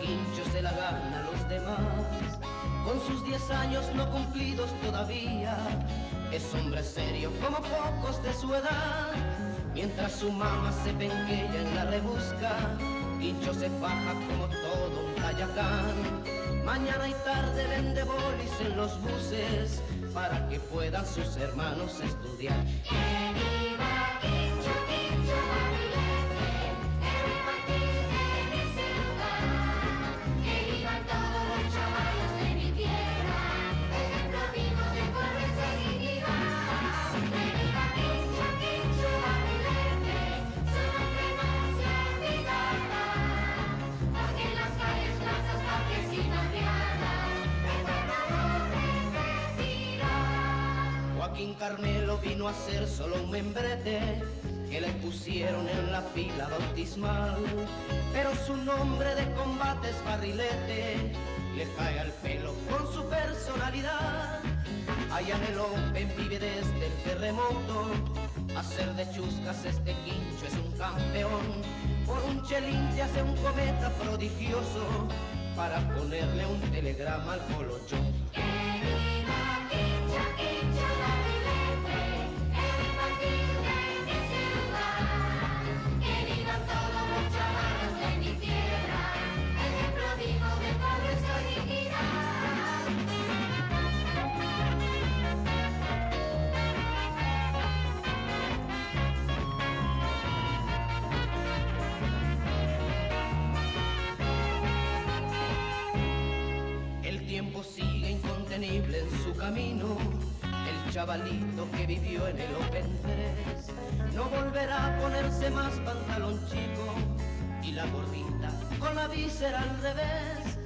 Quincho se la gana a los demás. Con sus diez años no cumplidos todavía, es hombre serio como pocos de su edad. Mientras su mamá se penqueya en la rebusca, Quincho se faja como todo un tayacán. Mañana y tarde vende bolis en los buses para que puedan sus hermanos estudiar. Carmelo vino a ser solo un membrete que le pusieron en la fila bautismal. Pero su nombre de combate es barrilete, le cae al pelo con su personalidad. Allá en el Open vive desde el terremoto, hacer de chuscas este quincho es un campeón. Por un chelín se hace un cometa prodigioso para ponerle un telegrama al colocho. El chavalito que vivió en el Open 3 no volverá a ponerse más pantalón chico y la gordita con la víscera al revés.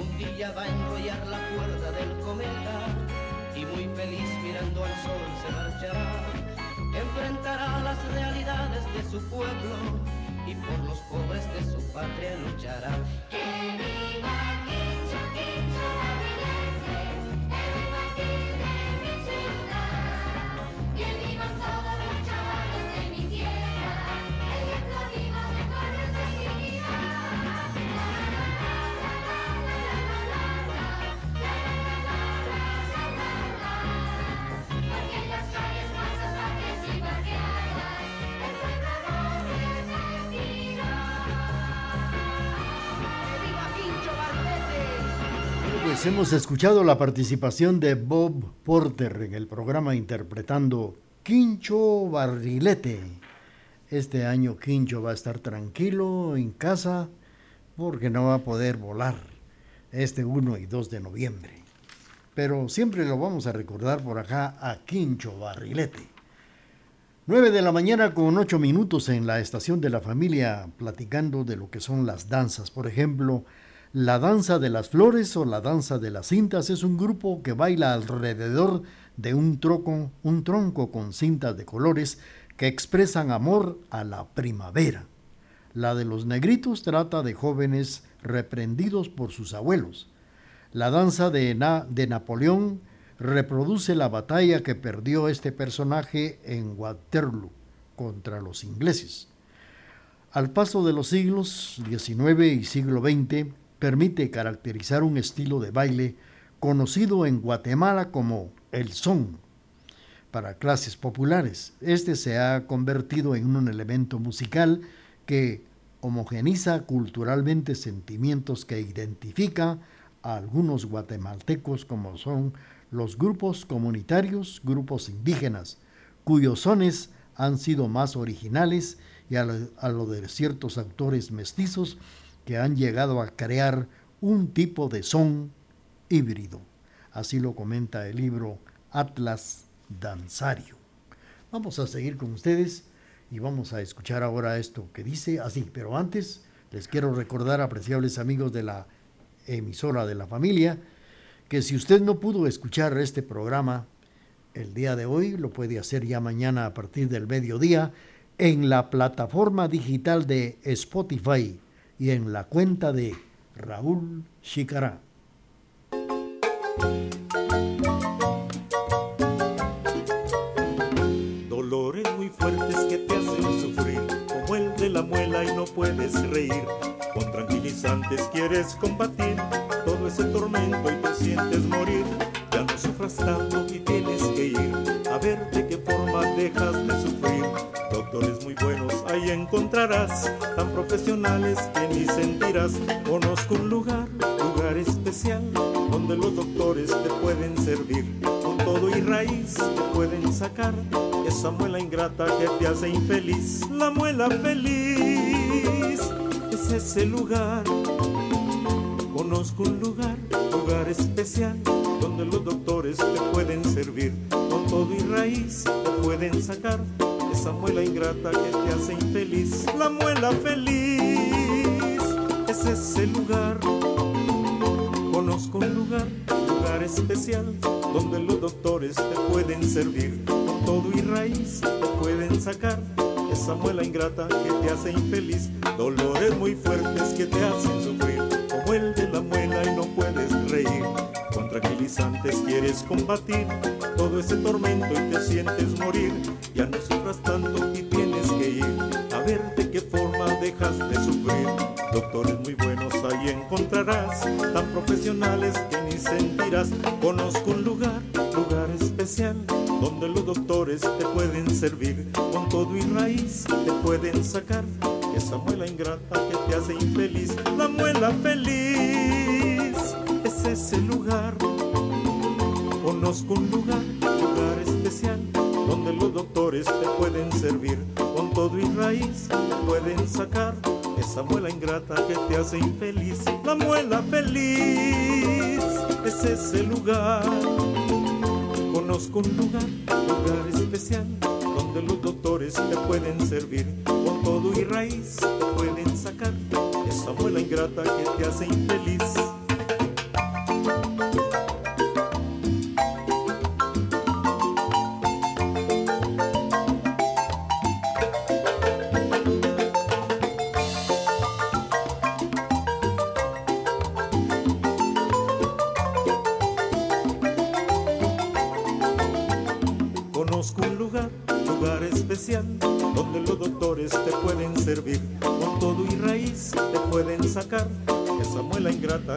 Un día va a enrollar la cuerda del cometa y muy feliz mirando al sol se marchará. Enfrentará las realidades de su pueblo y por los pobres de su patria luchará. ¡Que viva! Pues hemos escuchado la participación de Bob Porter en el programa interpretando Quincho Barrilete. Este año Quincho va a estar tranquilo en casa porque no va a poder volar este 1 y 2 de noviembre. Pero siempre lo vamos a recordar por acá a Quincho Barrilete. 9 de la mañana con 8 minutos en la estación de la familia platicando de lo que son las danzas. Por ejemplo, la danza de las flores o la danza de las cintas es un grupo que baila alrededor de un, troco, un tronco con cintas de colores que expresan amor a la primavera. La de los negritos trata de jóvenes reprendidos por sus abuelos. La danza de, de Napoleón reproduce la batalla que perdió este personaje en Waterloo contra los ingleses. Al paso de los siglos XIX y siglo XX, permite caracterizar un estilo de baile conocido en Guatemala como el son. Para clases populares, este se ha convertido en un elemento musical que homogeniza culturalmente sentimientos que identifica a algunos guatemaltecos como son los grupos comunitarios, grupos indígenas, cuyos sones han sido más originales y a lo, de ciertos autores mestizos que han llegado a crear un tipo de son híbrido. Así lo comenta el libro Atlas Danzario. Vamos a seguir con ustedes y vamos a escuchar ahora esto que dice así, pero antes les quiero recordar, apreciables amigos de la emisora de la familia, que si usted no pudo escuchar este programa el día de hoy, lo puede hacer ya mañana a partir del mediodía en la plataforma digital de Spotify y en la cuenta de Raúl Chicará. Dolores muy fuertes que te hacen sufrir, como el de la muela y no puedes reír Con tranquilizantes quieres combatir todo ese tormento y te sientes morir. Ya no sufras tanto y tienes que ir a ver de qué forma dejas de sufrir. Doctores muy buenos ahí encontrarás, tan profesionales que ni sentirás. Conozco un lugar, lugar especial, donde los doctores te pueden servir. Con todo y raíz te pueden sacar esa muela ingrata que te hace infeliz. La muela feliz es ese lugar. Conozco un lugar, lugar especial, donde los doctores te pueden servir. Con todo y raíz te pueden sacar esa muela ingrata que te hace infeliz. La muela feliz es ese lugar. Conozco un lugar, lugar especial, donde los doctores te pueden servir. Con todo y raíz te pueden sacar esa muela ingrata que te hace infeliz. Dolores muy fuertes que te hacen sufrir, Tranquilizantes quieres combatir todo ese tormento y te sientes morir. Ya no sufras tanto y tienes que ir a ver de qué forma dejas de sufrir. Doctores muy buenos ahí encontrarás, tan profesionales que ni sentirás. Conozco un lugar, lugar especial, donde los doctores te pueden servir. Con todo y raíz te pueden sacar esa muela ingrata que te hace infeliz. La muela feliz es ese lugar. Conozco un lugar, lugar especial, donde los doctores te pueden servir. Con todo y raíz te pueden sacar esa muela ingrata que te hace infeliz. La muela feliz es ese lugar. Conozco un lugar, lugar especial, donde los doctores te pueden servir. Con todo y raíz te pueden sacar esa muela ingrata que te hace infeliz.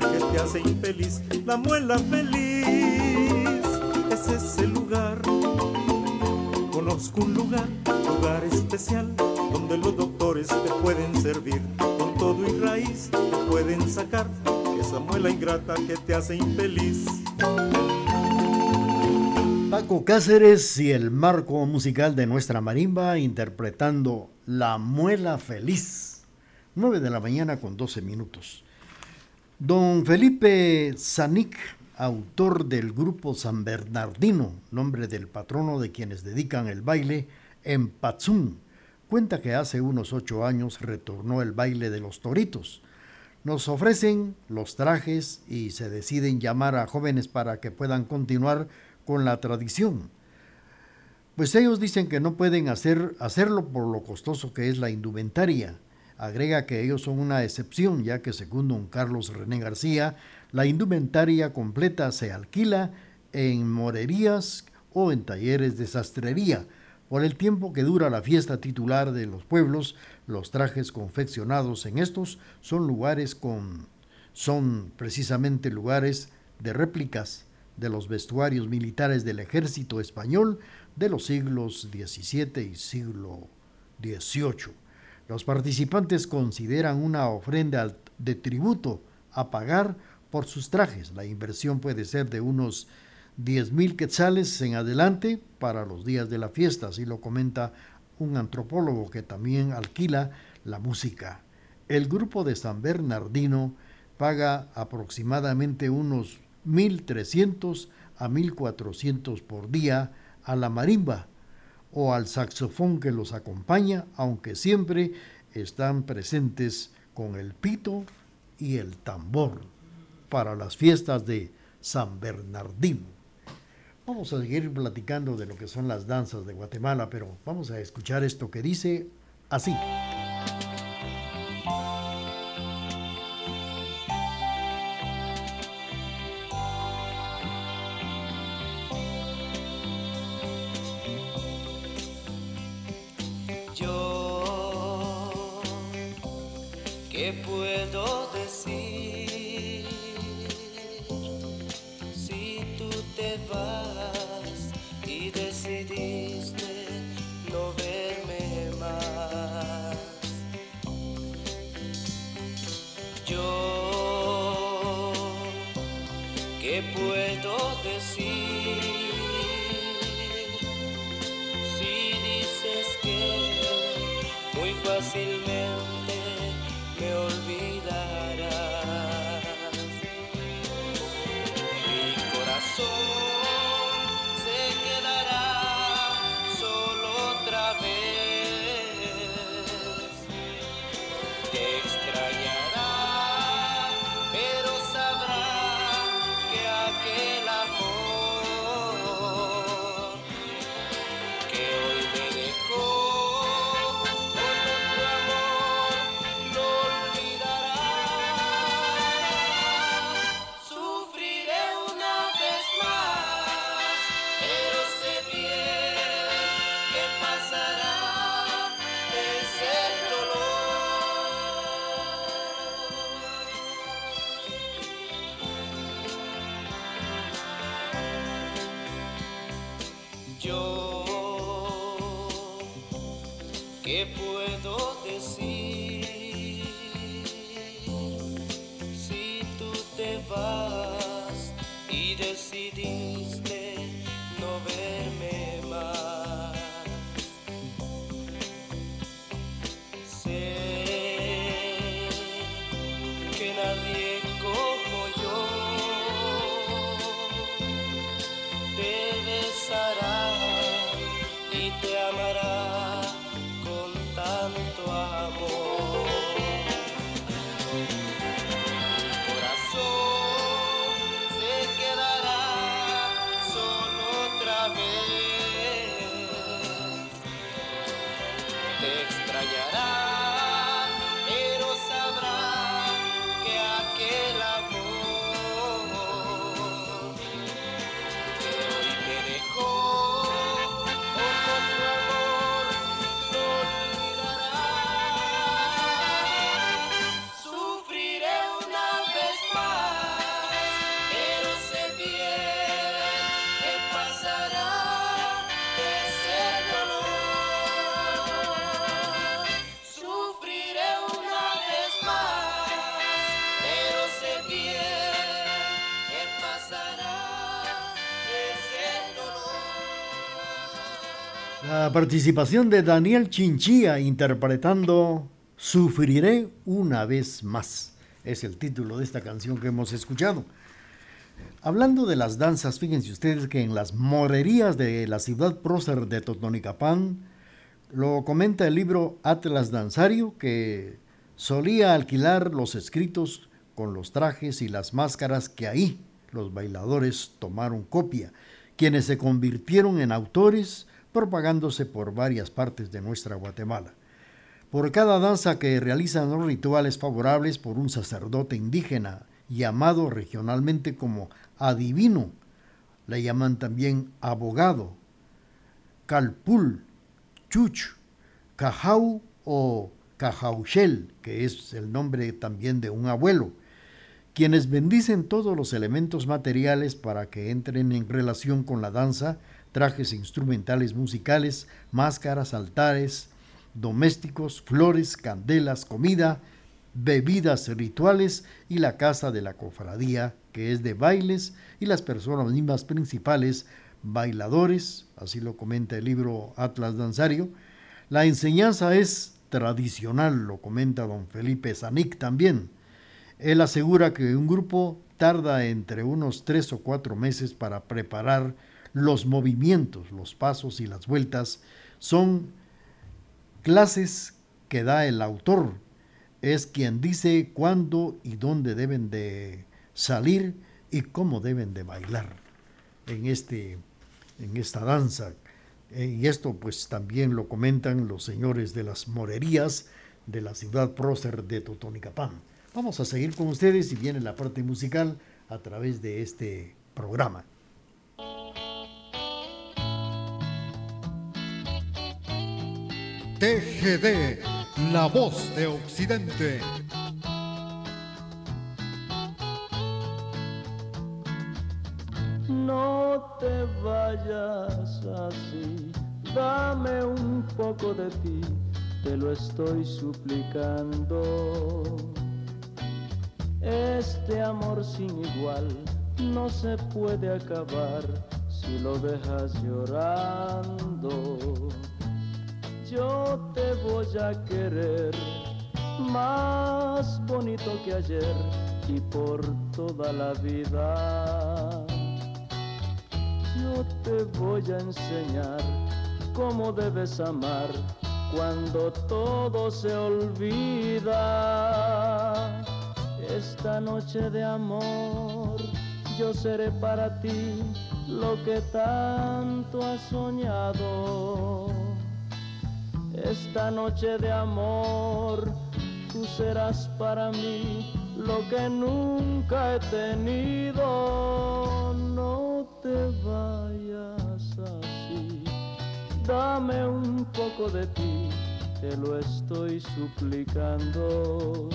Que te hace infeliz. La muela feliz es ese lugar. Conozco un lugar, lugar especial, donde los doctores te pueden servir. Con todo y raíz te pueden sacar esa muela ingrata que te hace infeliz. Paco Cáceres y el marco musical de nuestra marimba interpretando La Muela Feliz. 9 de la mañana con 12 minutos. Don Felipe Zanik, autor del grupo San Bernardino, nombre del patrono de quienes dedican el baile en Patzún, cuenta que hace unos ocho años retornó el baile de los toritos. Nos ofrecen los trajes y se deciden llamar a jóvenes para que puedan continuar con la tradición. Pues ellos dicen que no pueden hacer, hacerlo por lo costoso que es la indumentaria. Agrega que ellos son una excepción, ya que según don Carlos René García, la indumentaria completa se alquila en morerías o en talleres de sastrería. Por el tiempo que dura la fiesta titular de los pueblos, los trajes confeccionados en estos son lugares con son precisamente lugares de réplicas de los vestuarios militares del ejército español de los siglos XVII y siglo XVIII. Los participantes consideran una ofrenda de tributo a pagar por sus trajes. La inversión puede ser de unos 10 mil quetzales en adelante para los días de la fiesta, así lo comenta un antropólogo que también alquila la música. El grupo de San Bernardino paga aproximadamente unos 1.300 a 1.400 por día a la marimba o al saxofón que los acompaña, aunque siempre están presentes con el pito y el tambor para las fiestas de San Bernardino. Vamos a seguir platicando de lo que son las danzas de Guatemala, pero vamos a escuchar esto que dice así. silver. Participación de Daniel Chinchilla interpretando Sufriré una vez más. Es el título de esta canción que hemos escuchado. Hablando de las danzas, fíjense ustedes que en las morerías de la ciudad prócer de Totonicapán, lo comenta el libro Atlas Danzario, que solía alquilar los escritos con los trajes y las máscaras que ahí los bailadores tomaron copia, quienes se convirtieron en autores propagándose por varias partes de nuestra Guatemala. Por cada danza que realizan los rituales favorables por un sacerdote indígena, llamado regionalmente como adivino, le llaman también abogado, calpul, chuch, cajau o cajauchel, que es el nombre también de un abuelo, quienes bendicen todos los elementos materiales para que entren en relación con la danza trajes instrumentales musicales, máscaras, altares, domésticos, flores, candelas, comida, bebidas rituales y la casa de la cofradía, que es de bailes, y las personas mismas principales, bailadores, así lo comenta el libro Atlas Danzario. La enseñanza es tradicional, lo comenta don Felipe Zanic también. Él asegura que un grupo tarda entre unos tres o cuatro meses para preparar los movimientos, los pasos y las vueltas son clases que da el autor. Es quien dice cuándo y dónde deben de salir y cómo deben de bailar en, este, en esta danza. Eh, y esto pues también lo comentan los señores de las morerías de la ciudad prócer de Totonicapán. Vamos a seguir con ustedes y viene la parte musical a través de este programa. TGD, La Voz de Occidente. no te vayas así, dame un poco de ti, te lo estoy suplicando. Este amor sin igual no se puede acabar si lo dejas llorando. Yo te voy a querer más bonito que ayer y por toda la vida. Yo te voy a enseñar cómo debes amar cuando todo se olvida. Esta noche de amor yo seré para ti lo que tanto has soñado. Esta noche de amor tú serás para mí lo que nunca he tenido. No te vayas así, dame un poco de ti, te lo estoy suplicando.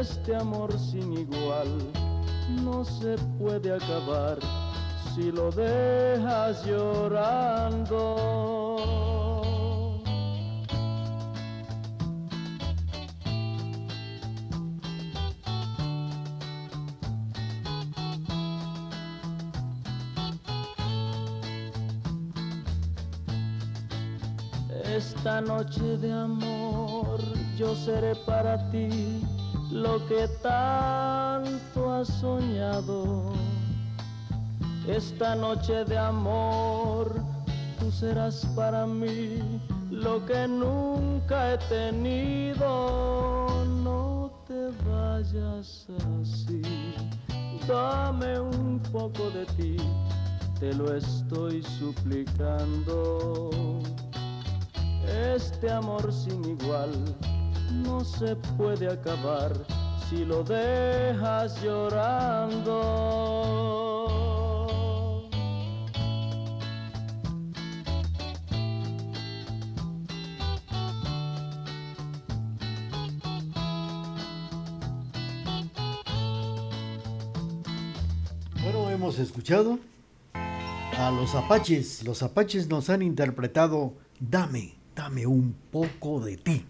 Este amor sin igual no se puede acabar si lo dejas llorando. Noche de amor yo seré para ti lo que tanto has soñado. Esta noche de amor tú serás para mí lo que nunca he tenido. No te vayas así, dame un poco de ti, te lo estoy suplicando. Este amor sin igual no se puede acabar si lo dejas llorando. Bueno, hemos escuchado a los apaches. Los apaches nos han interpretado Dame dame un poco de ti.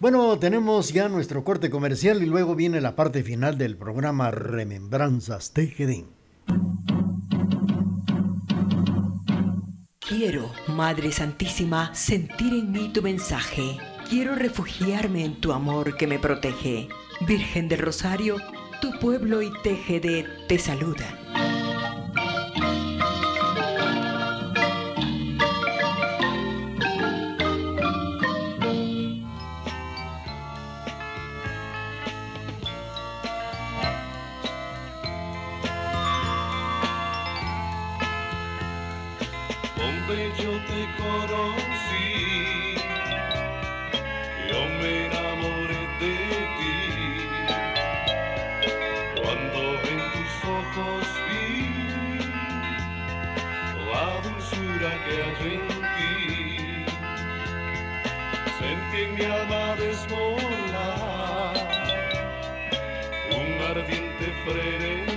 Bueno, tenemos ya nuestro corte comercial y luego viene la parte final del programa Remembranzas TGD. Quiero, Madre Santísima, sentir en mí tu mensaje. Quiero refugiarme en tu amor que me protege. Virgen del Rosario, tu pueblo y TGD te saludan. en mi alma desmola, un ardiente freno.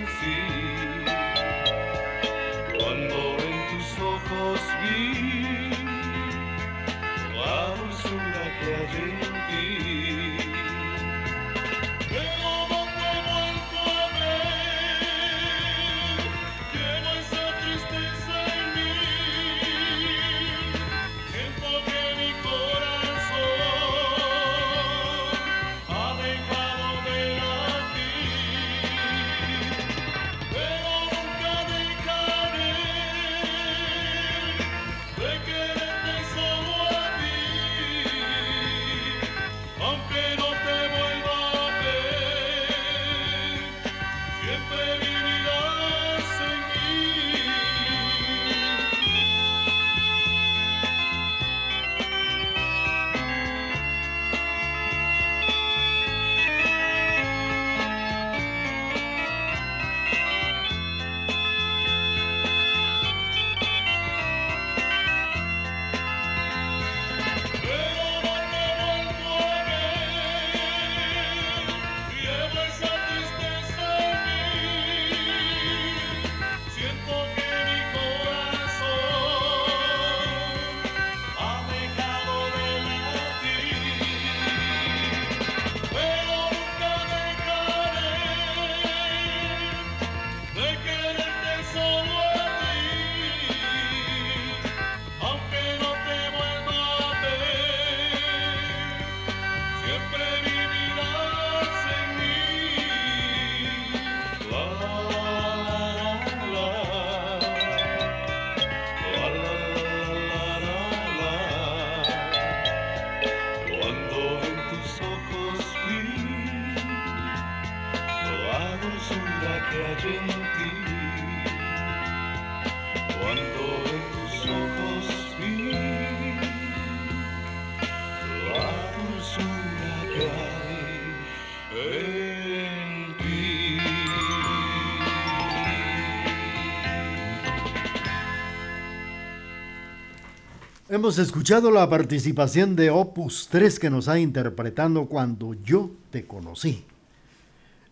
Hemos escuchado la participación de Opus 3 que nos ha interpretando cuando yo te conocí.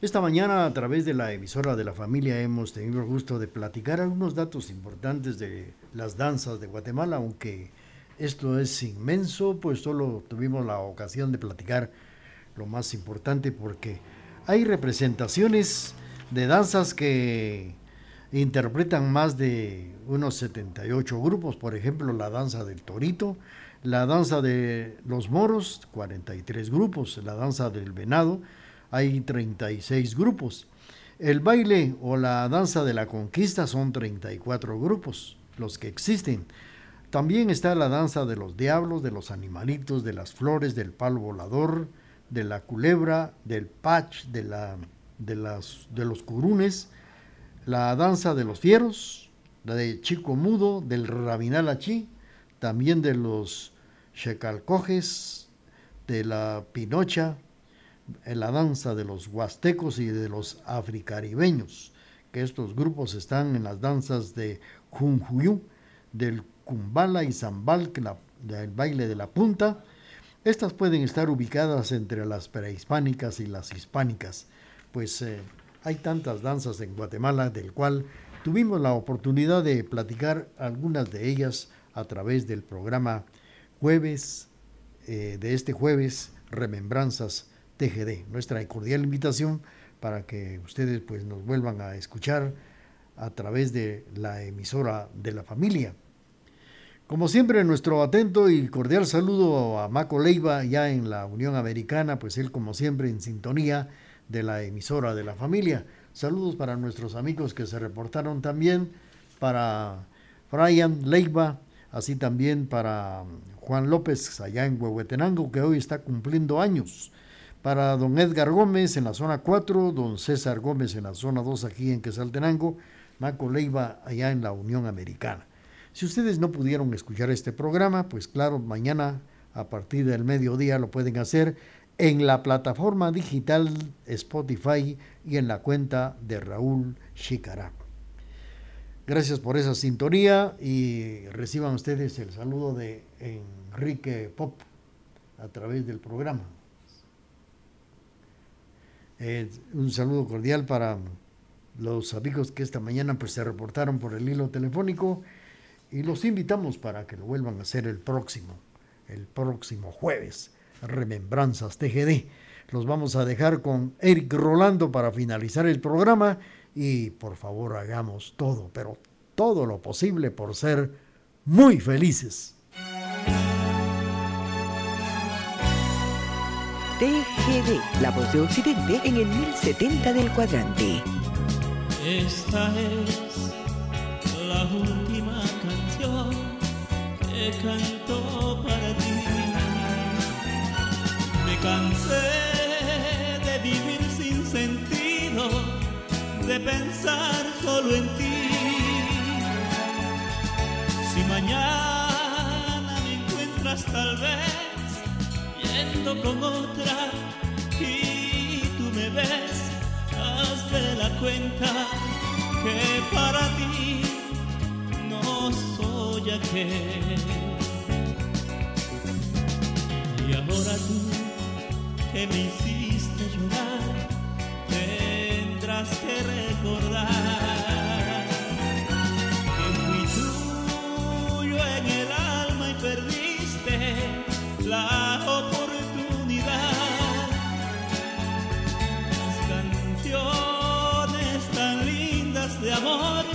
Esta mañana a través de la emisora de la familia hemos tenido el gusto de platicar algunos datos importantes de las danzas de Guatemala, aunque esto es inmenso, pues solo tuvimos la ocasión de platicar lo más importante porque hay representaciones de danzas que interpretan más de unos 78 grupos, por ejemplo, la danza del torito, la danza de los moros, 43 grupos, la danza del venado, hay 36 grupos. El baile o la danza de la conquista son 34 grupos, los que existen. También está la danza de los diablos, de los animalitos, de las flores, del palo volador, de la culebra, del patch, de, la, de, las, de los curunes, la danza de los fieros, la de Chico Mudo, del Rabinal Achí, también de los Checalcojes, de la Pinocha, la danza de los huastecos y de los africaribeños, que estos grupos están en las danzas de Junjuyú, del Kumbala y Zambal, del baile de la punta. Estas pueden estar ubicadas entre las prehispánicas y las hispánicas, pues eh, hay tantas danzas en Guatemala del cual tuvimos la oportunidad de platicar algunas de ellas a través del programa jueves, eh, de este jueves, Remembranzas TGD. Nuestra cordial invitación para que ustedes pues nos vuelvan a escuchar a través de la emisora de la familia. Como siempre, nuestro atento y cordial saludo a Maco Leiva, ya en la Unión Americana, pues él como siempre en sintonía de la emisora de la familia. Saludos para nuestros amigos que se reportaron también, para Brian Leiva, así también para Juan López allá en Huehuetenango, que hoy está cumpliendo años. Para don Edgar Gómez en la zona 4, don César Gómez en la zona 2 aquí en Quesaltenango, Maco Leiva allá en la Unión Americana. Si ustedes no pudieron escuchar este programa, pues claro, mañana a partir del mediodía lo pueden hacer en la plataforma digital Spotify y en la cuenta de Raúl Chicará. Gracias por esa sintonía y reciban ustedes el saludo de Enrique Pop a través del programa. Eh, un saludo cordial para los amigos que esta mañana pues, se reportaron por el hilo telefónico y los invitamos para que lo vuelvan a hacer el próximo, el próximo jueves. Remembranzas TGD. Los vamos a dejar con Eric Rolando para finalizar el programa y por favor hagamos todo, pero todo lo posible por ser muy felices. TGD, la voz de Occidente en el 1070 del cuadrante. Esta es la última canción que canto cansé de vivir sin sentido, de pensar solo en ti. Si mañana me encuentras tal vez yendo con otra y tú me ves, hazte la cuenta que para ti no soy aquel. Y ahora tú que me hiciste llorar, tendrás que recordar que fui tuyo en el alma y perdiste la oportunidad. Las canciones tan lindas de amor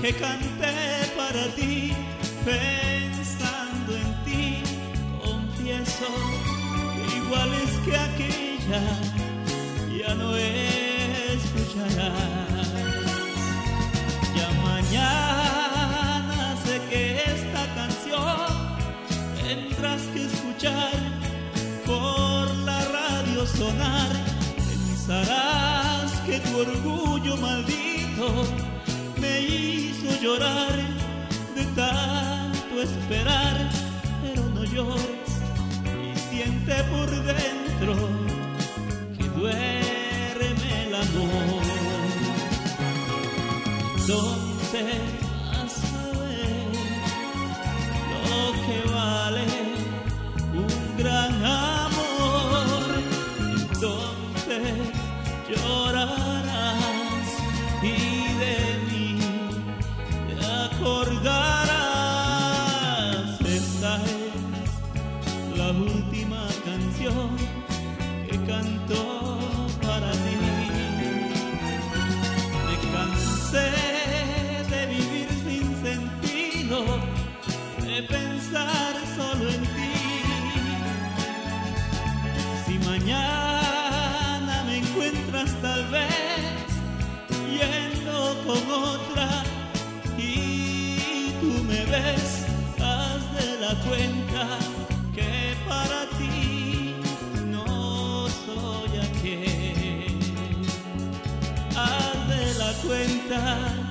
que canté para ti, pensando en ti, confieso iguales que aquella ya no escucharás. Ya mañana sé que esta canción tendrás que escuchar por la radio sonar. Pensarás que tu orgullo maldito me hizo llorar de tanto esperar, pero no llores siente por dentro que duerme el amor. Entonces vas a ver lo que vale un gran amor. La última canción que canto para ti. Me cansé de vivir sin sentido, de pensar solo en ti. Si mañana me encuentras tal vez yendo con otra y tú me ves, haz de la cuenta cuenta